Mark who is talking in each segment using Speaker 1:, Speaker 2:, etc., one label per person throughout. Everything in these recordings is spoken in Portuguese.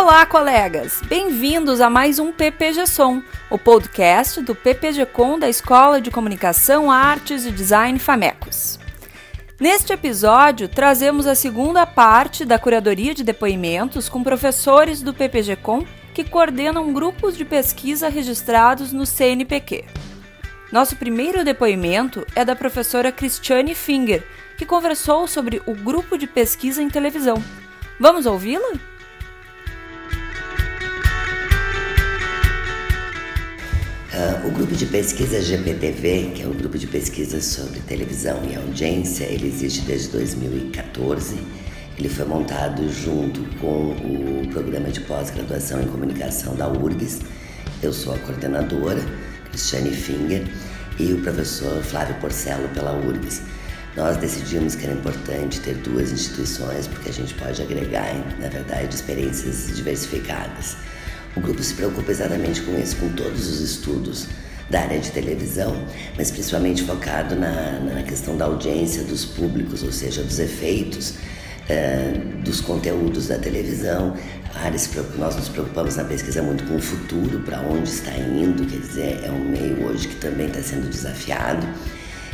Speaker 1: Olá, colegas! Bem-vindos a mais um PPG Som, o podcast do PPG Com da Escola de Comunicação, Artes e Design Famecos. Neste episódio, trazemos a segunda parte da curadoria de depoimentos com professores do PPG Com que coordenam grupos de pesquisa registrados no CNPq. Nosso primeiro depoimento é da professora Cristiane Finger, que conversou sobre o grupo de pesquisa em televisão. Vamos ouvi-la?
Speaker 2: Uh, o grupo de pesquisa GPTV, que é o grupo de pesquisa sobre televisão e audiência, ele existe desde 2014. Ele foi montado junto com o programa de pós-graduação em comunicação da URGS. Eu sou a coordenadora, Cristiane Finger, e o professor Flávio Porcelo pela URGS. Nós decidimos que era importante ter duas instituições porque a gente pode agregar, na verdade, experiências diversificadas. O grupo se preocupa exatamente com isso, com todos os estudos da área de televisão, mas principalmente focado na, na questão da audiência dos públicos, ou seja, dos efeitos uh, dos conteúdos da televisão. Nós nos preocupamos na pesquisa muito com o futuro, para onde está indo, quer dizer, é um meio hoje que também está sendo desafiado.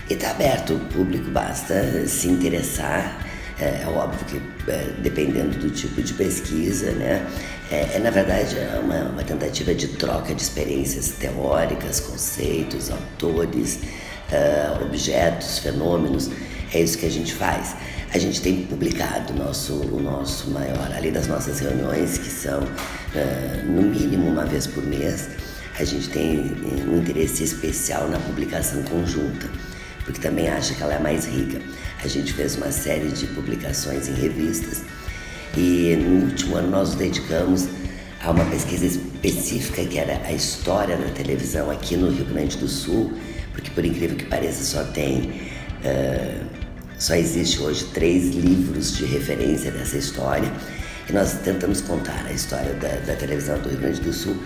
Speaker 2: E está aberto, o público basta se interessar. É, é óbvio que é, dependendo do tipo de pesquisa, né? É, é na verdade é uma, uma, tentativa de troca de experiências teóricas, conceitos, autores, uh, objetos, fenômenos. É isso que a gente faz. A gente tem publicado nosso, o nosso maior, além das nossas reuniões, que são uh, no mínimo uma vez por mês, a gente tem um interesse especial na publicação conjunta porque também acha que ela é mais rica. A gente fez uma série de publicações em revistas e no último ano nós nos dedicamos a uma pesquisa específica que era a história da televisão aqui no Rio Grande do Sul, porque por incrível que pareça só tem uh, só existe hoje três livros de referência dessa história. E nós tentamos contar a história da, da televisão do Rio Grande do Sul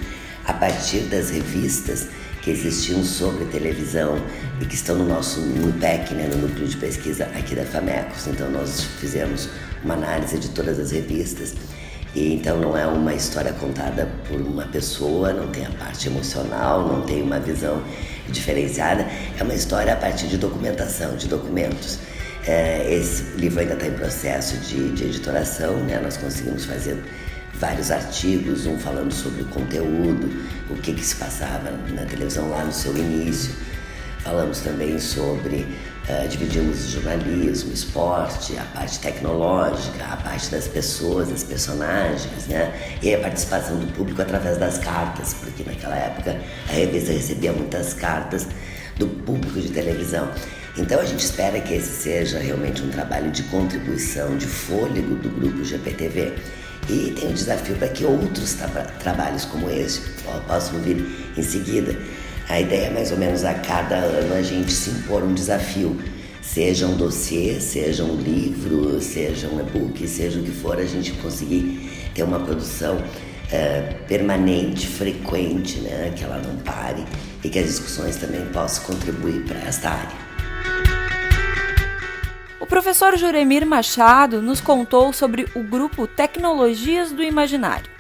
Speaker 2: a partir das revistas que existiam sobre televisão e que estão no nosso NUPEC, né, no Núcleo de Pesquisa aqui da FAMECOS. Então nós fizemos uma análise de todas as revistas. E então não é uma história contada por uma pessoa, não tem a parte emocional, não tem uma visão diferenciada, é uma história a partir de documentação, de documentos. É, esse livro ainda está em processo de, de editoração, né? nós conseguimos fazer vários artigos, um falando sobre o conteúdo, o que, que se passava na televisão lá no seu início. Falamos também sobre, uh, dividimos jornalismo, esporte, a parte tecnológica, a parte das pessoas, das personagens, né? E a participação do público através das cartas, porque naquela época a revista recebia muitas cartas do público de televisão. Então a gente espera que esse seja realmente um trabalho de contribuição, de fôlego do grupo GPTV e tem o desafio para que outros tra trabalhos como esse possam vir em seguida. A ideia é mais ou menos a cada ano a gente se impor um desafio, seja um dossiê, seja um livro, seja um e-book, seja o que for, a gente conseguir ter uma produção uh, permanente, frequente, né? que ela não pare e que as discussões também possam contribuir para esta área
Speaker 1: professor Juremir Machado nos contou sobre o grupo Tecnologias do Imaginário.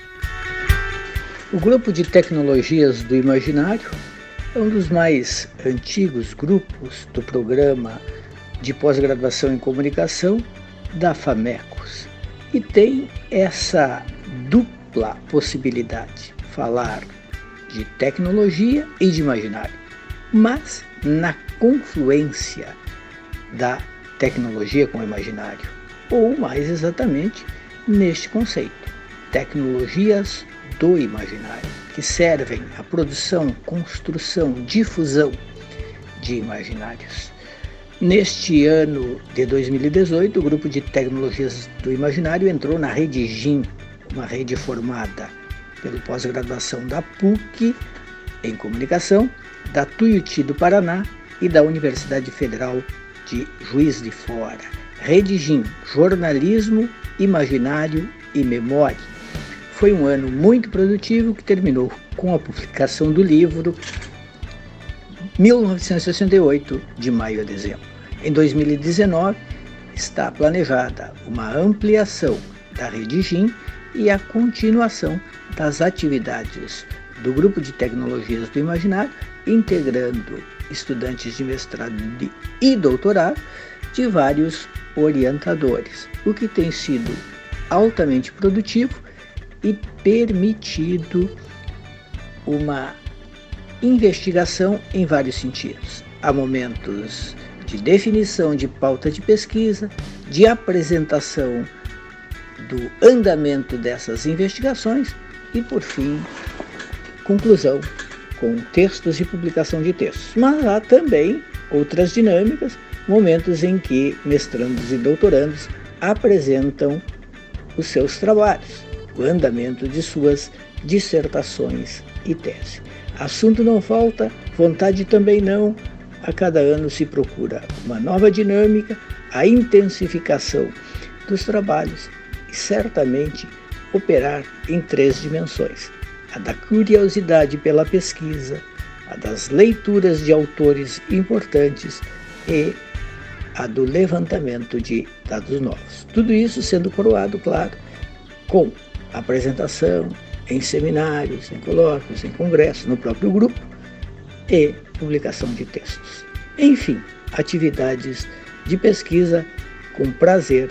Speaker 3: O grupo de Tecnologias do Imaginário é um dos mais antigos grupos do programa de pós-graduação em comunicação da FAMECOS e tem essa dupla possibilidade, falar de tecnologia e de imaginário, mas na confluência da tecnologia com o imaginário, ou mais exatamente neste conceito, tecnologias do imaginário, que servem à produção, construção, difusão de imaginários. Neste ano de 2018, o grupo de tecnologias do imaginário entrou na rede GIM, uma rede formada pela pós-graduação da PUC em comunicação, da Tuiuti do Paraná e da Universidade Federal de Juiz de Fora. Redigim Jornalismo, Imaginário e Memória. Foi um ano muito produtivo que terminou com a publicação do livro 1968, de maio a dezembro. Em 2019, está planejada uma ampliação da Redigim e a continuação das atividades do Grupo de Tecnologias do Imaginário, integrando estudantes de mestrado e doutorado de vários orientadores, o que tem sido altamente produtivo e permitido uma investigação em vários sentidos. Há momentos de definição de pauta de pesquisa, de apresentação do andamento dessas investigações e, por fim, conclusão com textos e publicação de textos. Mas há também outras dinâmicas, momentos em que mestrandos e doutorandos apresentam os seus trabalhos, o andamento de suas dissertações e tese. Assunto não falta, vontade também não. A cada ano se procura uma nova dinâmica, a intensificação dos trabalhos e certamente operar em três dimensões: a da curiosidade pela pesquisa, a das leituras de autores importantes e a do levantamento de dados novos. Tudo isso sendo coroado, claro, com apresentação em seminários, em colóquios, em congressos, no próprio grupo e publicação de textos. Enfim, atividades de pesquisa com prazer,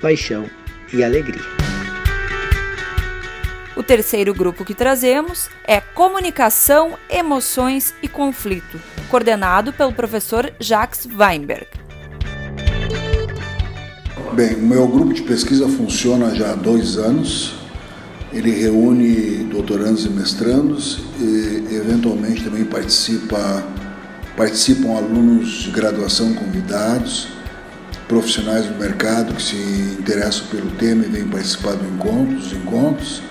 Speaker 3: paixão e alegria.
Speaker 1: O terceiro grupo que trazemos é Comunicação, Emoções e Conflito, coordenado pelo professor Jacques Weinberg.
Speaker 4: Bem, o meu grupo de pesquisa funciona já há dois anos. Ele reúne doutorandos e mestrandos e, eventualmente, também participa, participam alunos de graduação convidados, profissionais do mercado que se interessam pelo tema e vêm participar do encontro, dos encontros,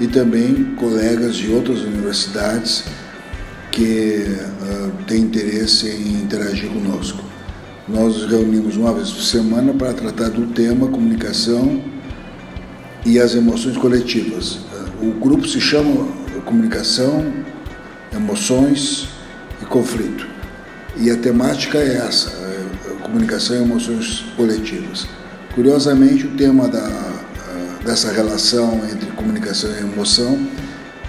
Speaker 4: e também colegas de outras universidades que uh, têm interesse em interagir conosco. Nós nos reunimos uma vez por semana para tratar do tema comunicação e as emoções coletivas. O grupo se chama Comunicação, Emoções e Conflito. E a temática é essa, é comunicação e emoções coletivas. Curiosamente, o tema da, dessa relação entre comunicação e emoção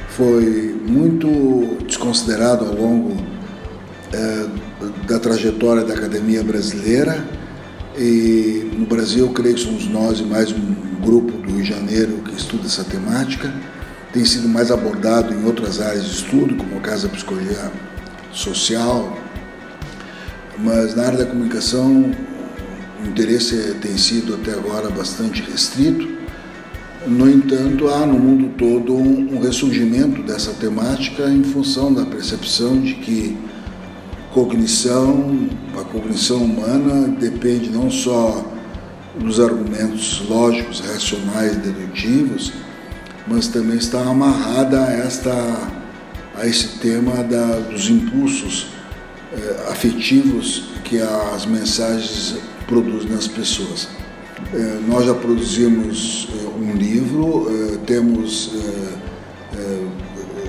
Speaker 4: foi muito desconsiderado ao longo é, da trajetória da academia brasileira. E no Brasil, creio que somos nós e mais um grupo do Rio de Janeiro que estuda essa temática. Tem sido mais abordado em outras áreas de estudo, como a Casa Psicologia Social, mas na área da comunicação o interesse tem sido até agora bastante restrito. No entanto, há no mundo todo um ressurgimento dessa temática em função da percepção de que cognição, a cognição humana depende não só dos argumentos lógicos, racionais, dedutivos, mas também está amarrada a, esta, a esse tema da, dos impulsos eh, afetivos que as mensagens produzem nas pessoas. Eh, nós já produzimos eh, um livro, eh, temos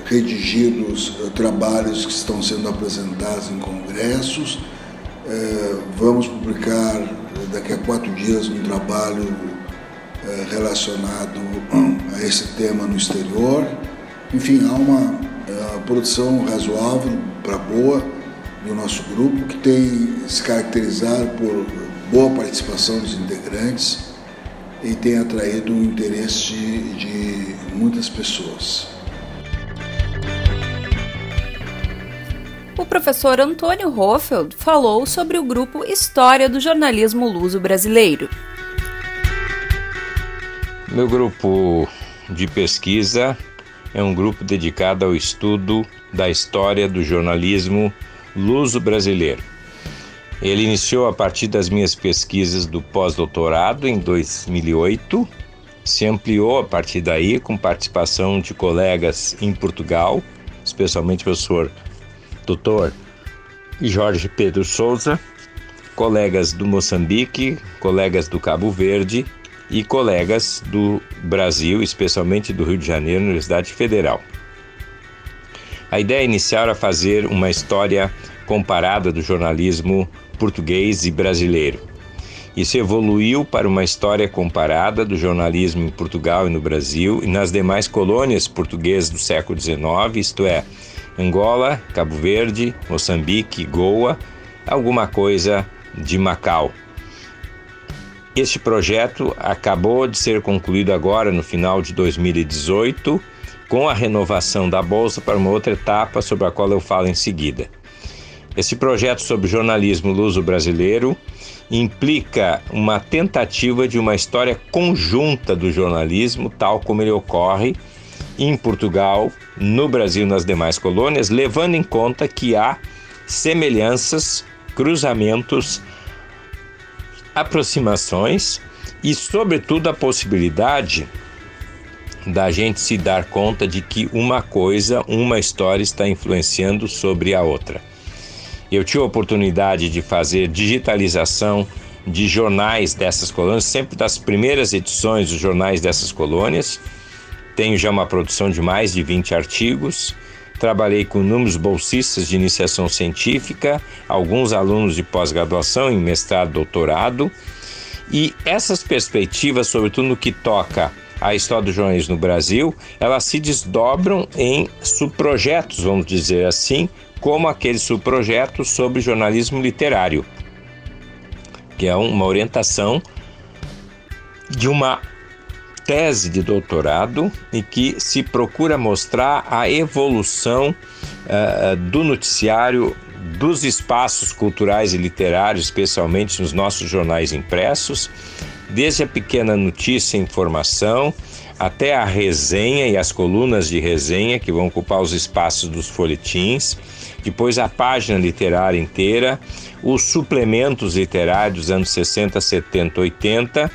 Speaker 4: redigidos trabalhos que estão sendo apresentados em congressos. Vamos publicar daqui a quatro dias um trabalho relacionado a esse tema no exterior. Enfim, há uma produção razoável para boa do nosso grupo que tem se caracterizado por boa participação dos integrantes e tem atraído o interesse de, de muitas pessoas.
Speaker 1: O professor Antônio Hoffeld falou sobre o grupo História do Jornalismo Luso Brasileiro.
Speaker 5: Meu grupo de pesquisa é um grupo dedicado ao estudo da história do jornalismo luso brasileiro. Ele iniciou a partir das minhas pesquisas do pós-doutorado em 2008, se ampliou a partir daí com participação de colegas em Portugal, especialmente o professor Dr. Jorge Pedro Souza, colegas do Moçambique, colegas do Cabo Verde e colegas do Brasil, especialmente do Rio de Janeiro, Universidade Federal. A ideia inicial era fazer uma história comparada do jornalismo português e brasileiro. Isso evoluiu para uma história comparada do jornalismo em Portugal e no Brasil e nas demais colônias portuguesas do século XIX, isto é, Angola, Cabo Verde, Moçambique, Goa, alguma coisa de Macau. Este projeto acabou de ser concluído agora no final de 2018, com a renovação da bolsa para uma outra etapa sobre a qual eu falo em seguida. Esse projeto sobre jornalismo luso-brasileiro implica uma tentativa de uma história conjunta do jornalismo, tal como ele ocorre em Portugal, no Brasil e nas demais colônias, levando em conta que há semelhanças, cruzamentos, aproximações e, sobretudo, a possibilidade da gente se dar conta de que uma coisa, uma história está influenciando sobre a outra. Eu tive a oportunidade de fazer digitalização de jornais dessas colônias, sempre das primeiras edições dos jornais dessas colônias. Tenho já uma produção de mais de 20 artigos. Trabalhei com números bolsistas de iniciação científica, alguns alunos de pós-graduação em mestrado, doutorado. E essas perspectivas, sobretudo no que toca à história do jornalismo no Brasil, elas se desdobram em subprojetos, vamos dizer assim, como aquele subprojeto sobre jornalismo literário, que é uma orientação de uma tese de doutorado em que se procura mostrar a evolução uh, do noticiário dos espaços culturais e literários, especialmente nos nossos jornais impressos, desde a pequena notícia e informação até a resenha e as colunas de resenha que vão ocupar os espaços dos folhetins, depois a página literária inteira, os suplementos literários dos anos 60, 70, 80,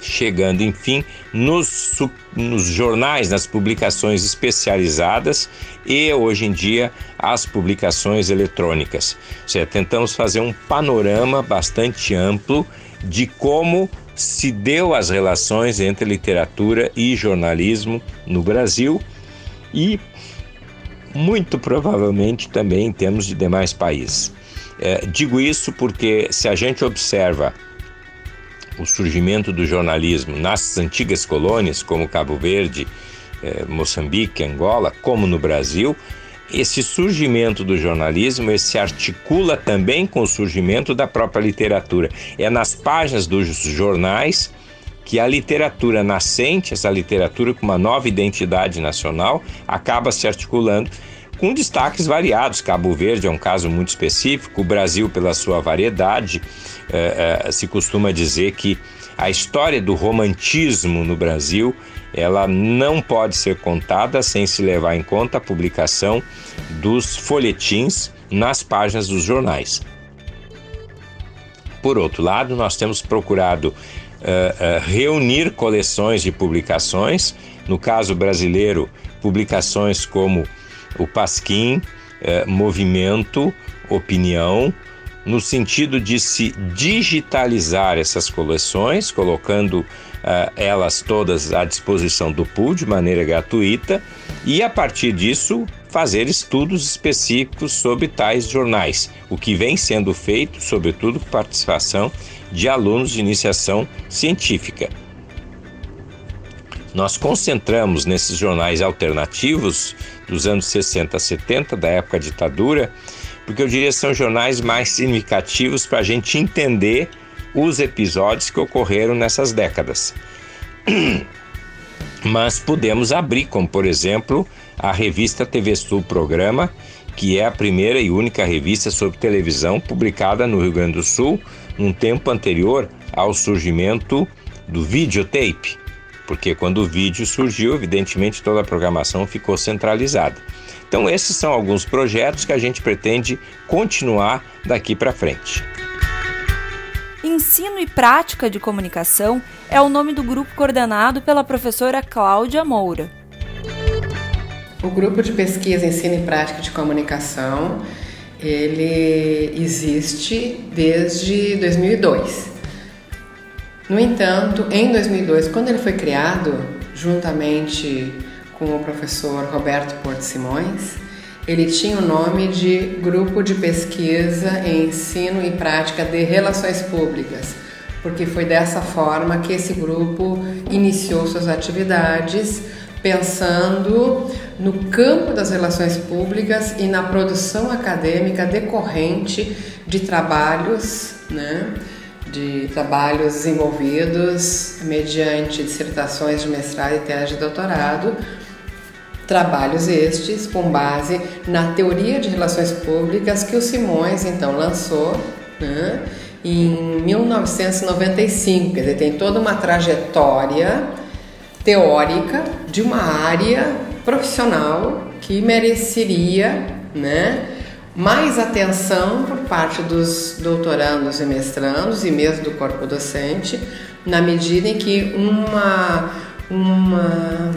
Speaker 5: chegando enfim nos, nos jornais, nas publicações especializadas e hoje em dia as publicações eletrônicas. Ou seja, tentamos fazer um panorama bastante amplo de como se deu as relações entre literatura e jornalismo no Brasil e muito provavelmente também em termos de demais países. É, digo isso porque se a gente observa o surgimento do jornalismo nas antigas colônias, como Cabo Verde, é, Moçambique, Angola, como no Brasil, esse surgimento do jornalismo se articula também com o surgimento da própria literatura. É nas páginas dos jornais que a literatura nascente, essa literatura com uma nova identidade nacional, acaba se articulando com destaques variados. Cabo Verde é um caso muito específico, o Brasil, pela sua variedade, eh, eh, se costuma dizer que a história do romantismo no Brasil ela não pode ser contada sem se levar em conta a publicação dos folhetins nas páginas dos jornais. Por outro lado, nós temos procurado uh, uh, reunir coleções de publicações, no caso brasileiro, publicações como o Pasquim, uh, Movimento, Opinião, no sentido de se digitalizar essas coleções, colocando uh, elas todas à disposição do pool de maneira gratuita e a partir disso fazer estudos específicos sobre tais jornais, o que vem sendo feito, sobretudo com participação de alunos de iniciação científica. Nós concentramos nesses jornais alternativos dos anos 60 a 70, da época ditadura, porque eu diria são jornais mais significativos para a gente entender os episódios que ocorreram nessas décadas. Mas podemos abrir, como por exemplo, a revista TV Sul Programa, que é a primeira e única revista sobre televisão publicada no Rio Grande do Sul num tempo anterior ao surgimento do videotape, porque quando o vídeo surgiu, evidentemente toda a programação ficou centralizada. Então, esses são alguns projetos que a gente pretende continuar daqui para frente.
Speaker 1: Ensino e Prática de Comunicação é o nome do grupo coordenado pela professora Cláudia Moura.
Speaker 6: O grupo de pesquisa Ensino e Prática de Comunicação, ele existe desde 2002. No entanto, em 2002, quando ele foi criado, juntamente com o professor Roberto Porto Simões, ele tinha o nome de Grupo de Pesquisa em Ensino e Prática de Relações Públicas, porque foi dessa forma que esse grupo iniciou suas atividades, pensando no campo das relações públicas e na produção acadêmica decorrente de trabalhos, né? De trabalhos desenvolvidos mediante dissertações de mestrado e tese de doutorado, trabalhos estes com base na teoria de relações públicas que o Simões então lançou né, em 1995, quer dizer, tem toda uma trajetória teórica de uma área profissional que mereceria, né, mais atenção por parte dos doutorandos e mestrandos e mesmo do corpo docente, na medida em que uma, uma,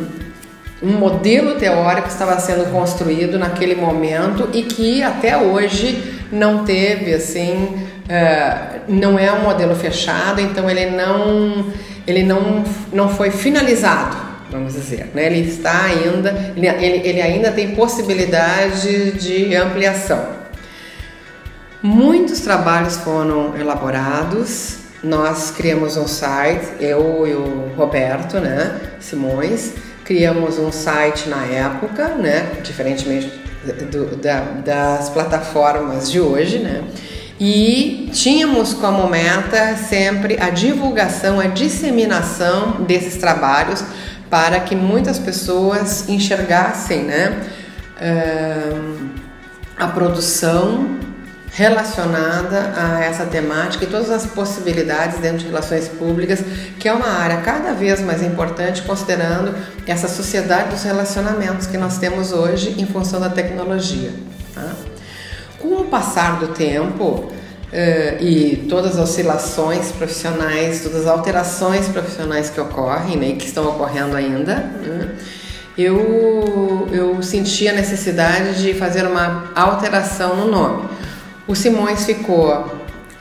Speaker 6: um modelo teórico estava sendo construído naquele momento e que até hoje não teve assim, uh, não é um modelo fechado, então ele não, ele não, não foi finalizado vamos dizer. Né? Ele está ainda, ele, ele ainda tem possibilidade de ampliação. Muitos trabalhos foram elaborados. Nós criamos um site, eu e o Roberto, né, Simões, criamos um site na época, né, diferentemente do, da, das plataformas de hoje, né, e tínhamos como meta sempre a divulgação, a disseminação desses trabalhos para que muitas pessoas enxergassem né, a produção relacionada a essa temática e todas as possibilidades dentro de relações públicas, que é uma área cada vez mais importante, considerando essa sociedade dos relacionamentos que nós temos hoje em função da tecnologia. Tá? Com o passar do tempo, Uh, e todas as oscilações profissionais, todas as alterações profissionais que ocorrem né, e que estão ocorrendo ainda, né, eu, eu senti a necessidade de fazer uma alteração no nome. O Simões ficou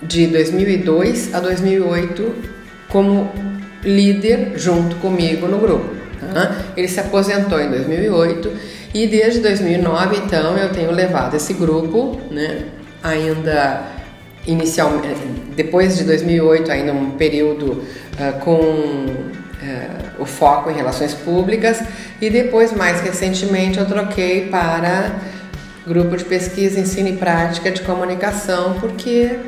Speaker 6: de 2002 a 2008 como líder junto comigo no grupo. Tá? Ele se aposentou em 2008 e desde 2009 então eu tenho levado esse grupo, né, ainda inicialmente, depois de 2008, ainda um período uh, com uh, o foco em relações públicas e depois, mais recentemente, eu troquei para grupo de pesquisa, ensino e prática de comunicação, porque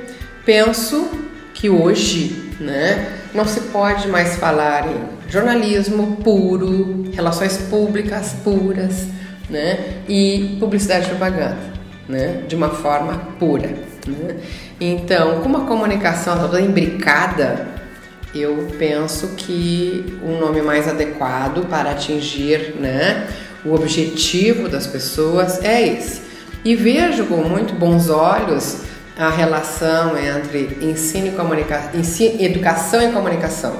Speaker 6: penso que hoje, né, não se pode mais falar em jornalismo puro, relações públicas puras, né, e publicidade e propaganda, né, de uma forma pura. Né? Então, como a comunicação toda imbricada, eu penso que um nome mais adequado para atingir né, o objetivo das pessoas é esse. E vejo com muito bons olhos a relação entre ensino e comunicação, ensino, educação e comunicação.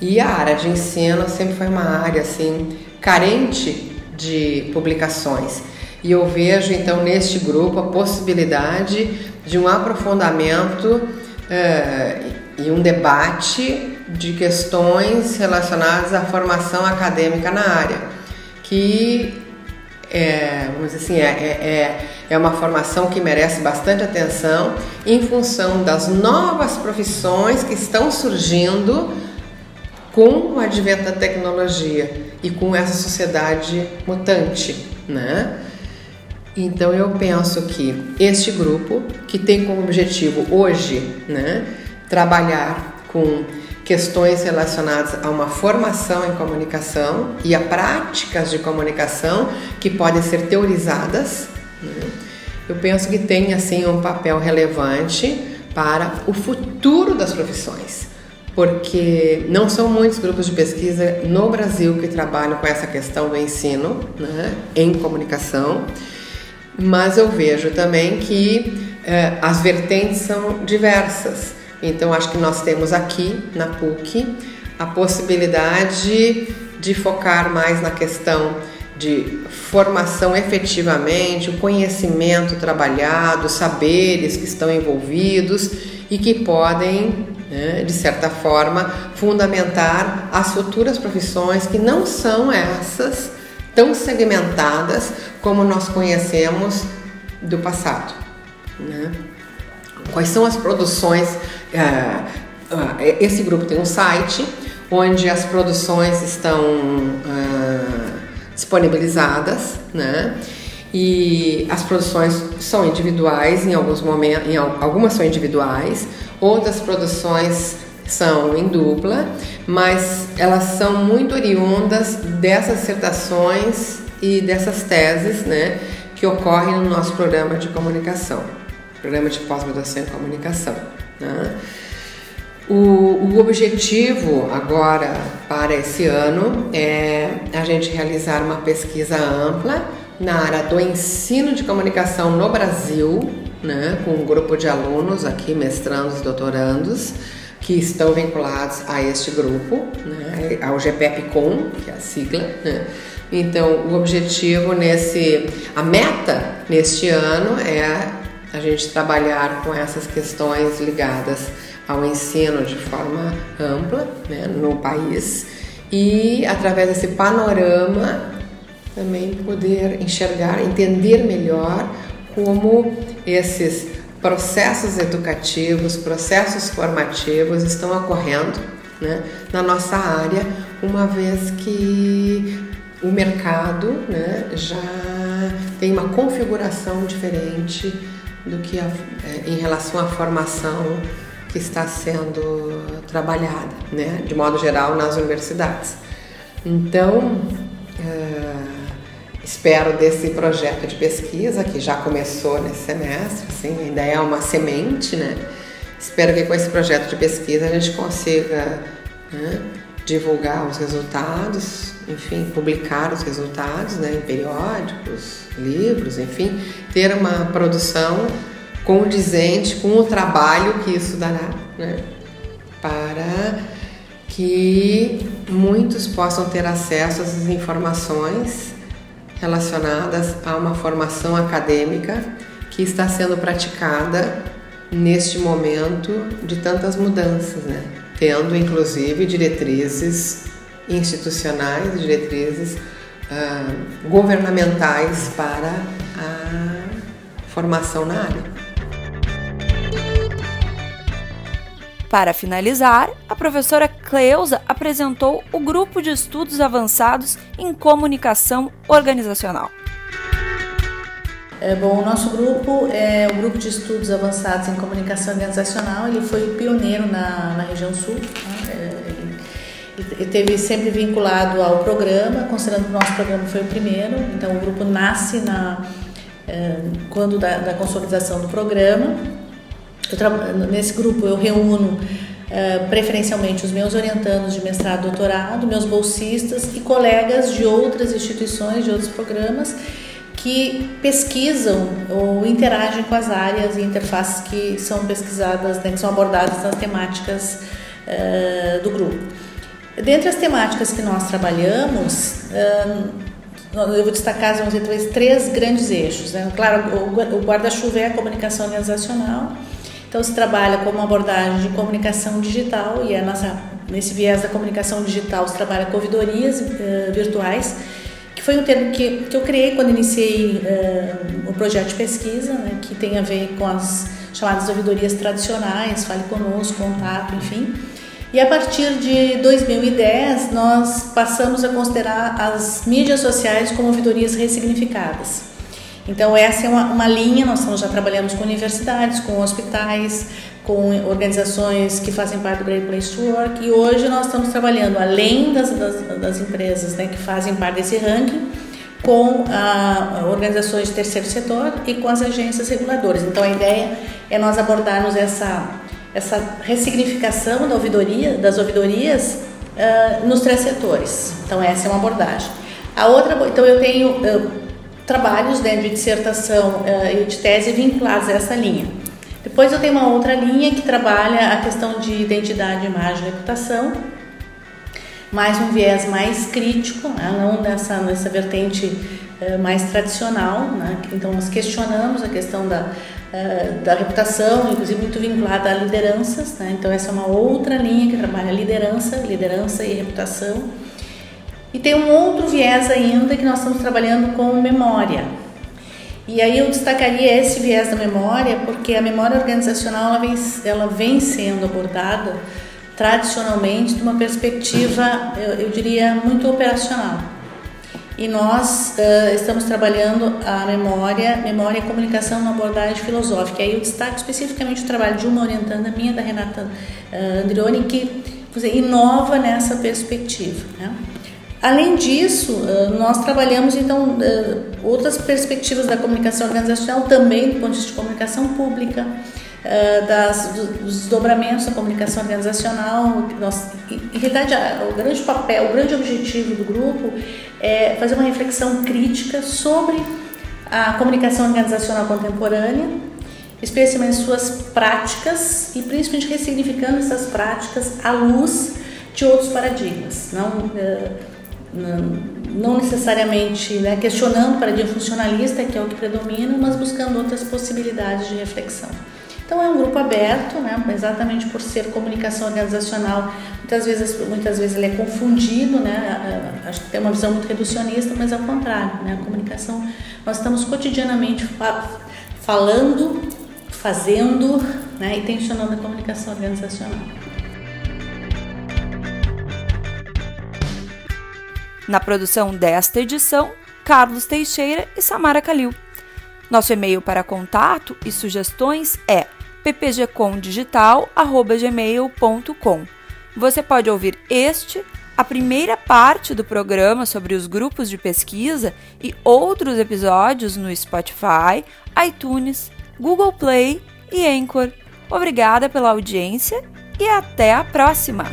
Speaker 6: E a área de ensino sempre foi uma área assim carente de publicações. E eu vejo então neste grupo a possibilidade de um aprofundamento é, e um debate de questões relacionadas à formação acadêmica na área, que é, vamos dizer assim, é, é, é uma formação que merece bastante atenção em função das novas profissões que estão surgindo com o advento da tecnologia e com essa sociedade mutante, né? Então eu penso que este grupo, que tem como objetivo hoje né, trabalhar com questões relacionadas a uma formação em comunicação e a práticas de comunicação que podem ser teorizadas, né, eu penso que tem assim um papel relevante para o futuro das profissões, porque não são muitos grupos de pesquisa no Brasil que trabalham com essa questão do ensino né, em comunicação mas eu vejo também que eh, as vertentes são diversas. Então, acho que nós temos aqui na PUC a possibilidade de focar mais na questão de formação efetivamente, o conhecimento trabalhado, saberes que estão envolvidos e que podem, né, de certa forma, fundamentar as futuras profissões que não são essas tão segmentadas como nós conhecemos do passado. Né? Quais são as produções? Uh, uh, esse grupo tem um site onde as produções estão uh, disponibilizadas, né? E as produções são individuais em alguns momentos, em algumas são individuais, outras produções são em dupla, mas elas são muito oriundas dessas dissertações e dessas teses, né, que ocorrem no nosso programa de comunicação, programa de pós-graduação em comunicação. Né? O, o, objetivo agora para esse ano é a gente realizar uma pesquisa ampla na área do ensino de comunicação no Brasil, né, com um grupo de alunos aqui, mestrandos e doutorandos, que estão vinculados a este grupo, né, ao GPEP-COM, que é a sigla. Né. Então, o objetivo nesse, a meta neste ano é a gente trabalhar com essas questões ligadas ao ensino de forma ampla né, no país e através desse panorama também poder enxergar, entender melhor como esses processos educativos, processos formativos estão ocorrendo né, na nossa área, uma vez que o mercado né, já tem uma configuração diferente do que a, é, em relação à formação que está sendo trabalhada, né, de modo geral, nas universidades. Então, uh, espero desse projeto de pesquisa que já começou nesse semestre, assim, ainda é uma semente, né? Espero que com esse projeto de pesquisa a gente consiga né, divulgar os resultados, enfim, publicar os resultados né, em periódicos, livros, enfim, ter uma produção condizente com o trabalho que isso dará, né, para que muitos possam ter acesso às informações relacionadas a uma formação acadêmica que está sendo praticada neste momento de tantas mudanças, né? tendo inclusive diretrizes institucionais, diretrizes uh, governamentais para a formação na área.
Speaker 1: Para finalizar, a professora Cleusa apresentou o grupo de estudos avançados em comunicação organizacional.
Speaker 7: É, bom, o nosso grupo é o grupo de estudos avançados em comunicação organizacional. Ele foi pioneiro na, na região sul. Né? É, ele teve sempre vinculado ao programa, considerando que o nosso programa foi o primeiro. Então, o grupo nasce na é, quando da, da consolidação do programa nesse grupo eu reúno uh, preferencialmente os meus orientandos de mestrado e doutorado, meus bolsistas e colegas de outras instituições, de outros programas que pesquisam ou interagem com as áreas e interfaces que são pesquisadas, né, que são abordadas nas temáticas uh, do grupo. Dentre as temáticas que nós trabalhamos, uh, eu vou destacar vamos dizer, três grandes eixos. Né? Claro, o guarda-chuva é a comunicação organizacional, então se trabalha com uma abordagem de comunicação digital e é nossa, nesse viés da comunicação digital se trabalha com ouvidorias uh, virtuais, que foi um termo que, que eu criei quando iniciei uh, o projeto de pesquisa, né, que tem a ver com as chamadas ouvidorias tradicionais, fale conosco, contato, enfim. E a partir de 2010 nós passamos a considerar as mídias sociais como ouvidorias ressignificadas. Então essa é uma, uma linha, nós já trabalhamos com universidades, com hospitais, com organizações que fazem parte do Great Place to Work e hoje nós estamos trabalhando além das, das, das empresas né, que fazem parte desse ranking com a, organizações de terceiro setor e com as agências reguladoras. Então a ideia é nós abordarmos essa, essa ressignificação da ouvidoria, das ouvidorias uh, nos três setores. Então essa é uma abordagem. A outra, então eu tenho trabalhos né, de dissertação uh, e de tese vinculados a essa linha. Depois eu tenho uma outra linha que trabalha a questão de identidade, imagem e reputação, mais um viés mais crítico, né, não nessa, nessa vertente uh, mais tradicional. Né, então nós questionamos a questão da, uh, da reputação, inclusive muito vinculada a lideranças. Né, então essa é uma outra linha que trabalha liderança, liderança e reputação. E tem um outro viés ainda que nós estamos trabalhando com memória. E aí eu destacaria esse viés da memória, porque a memória organizacional ela vem, ela vem sendo abordada tradicionalmente de uma perspectiva, eu, eu diria, muito operacional. E nós uh, estamos trabalhando a memória, memória e comunicação na abordagem filosófica. E aí eu destaco especificamente o trabalho de uma orientanda minha, da Renata uh, que dizer, inova nessa perspectiva. Né? Além disso, nós trabalhamos então outras perspectivas da comunicação organizacional também do ponto de vista de comunicação pública, das, dos desdobramentos da comunicação organizacional. Nós, em realidade, o grande papel, o grande objetivo do grupo é fazer uma reflexão crítica sobre a comunicação organizacional contemporânea, especialmente suas práticas e principalmente ressignificando essas práticas à luz de outros paradigmas. Não, não necessariamente né, questionando o paradigma funcionalista, que é o que predomina, mas buscando outras possibilidades de reflexão. Então é um grupo aberto, né, exatamente por ser comunicação organizacional, muitas vezes, muitas vezes ele é confundido, né, acho que tem uma visão muito reducionista, mas ao contrário, né, a comunicação, nós estamos cotidianamente falando, fazendo né, e tensionando a comunicação organizacional.
Speaker 1: Na produção desta edição, Carlos Teixeira e Samara Calil. Nosso e-mail para contato e sugestões é ppgcomdigital@gmail.com. Você pode ouvir este, a primeira parte do programa sobre os grupos de pesquisa e outros episódios no Spotify, iTunes, Google Play e Anchor. Obrigada pela audiência e até a próxima!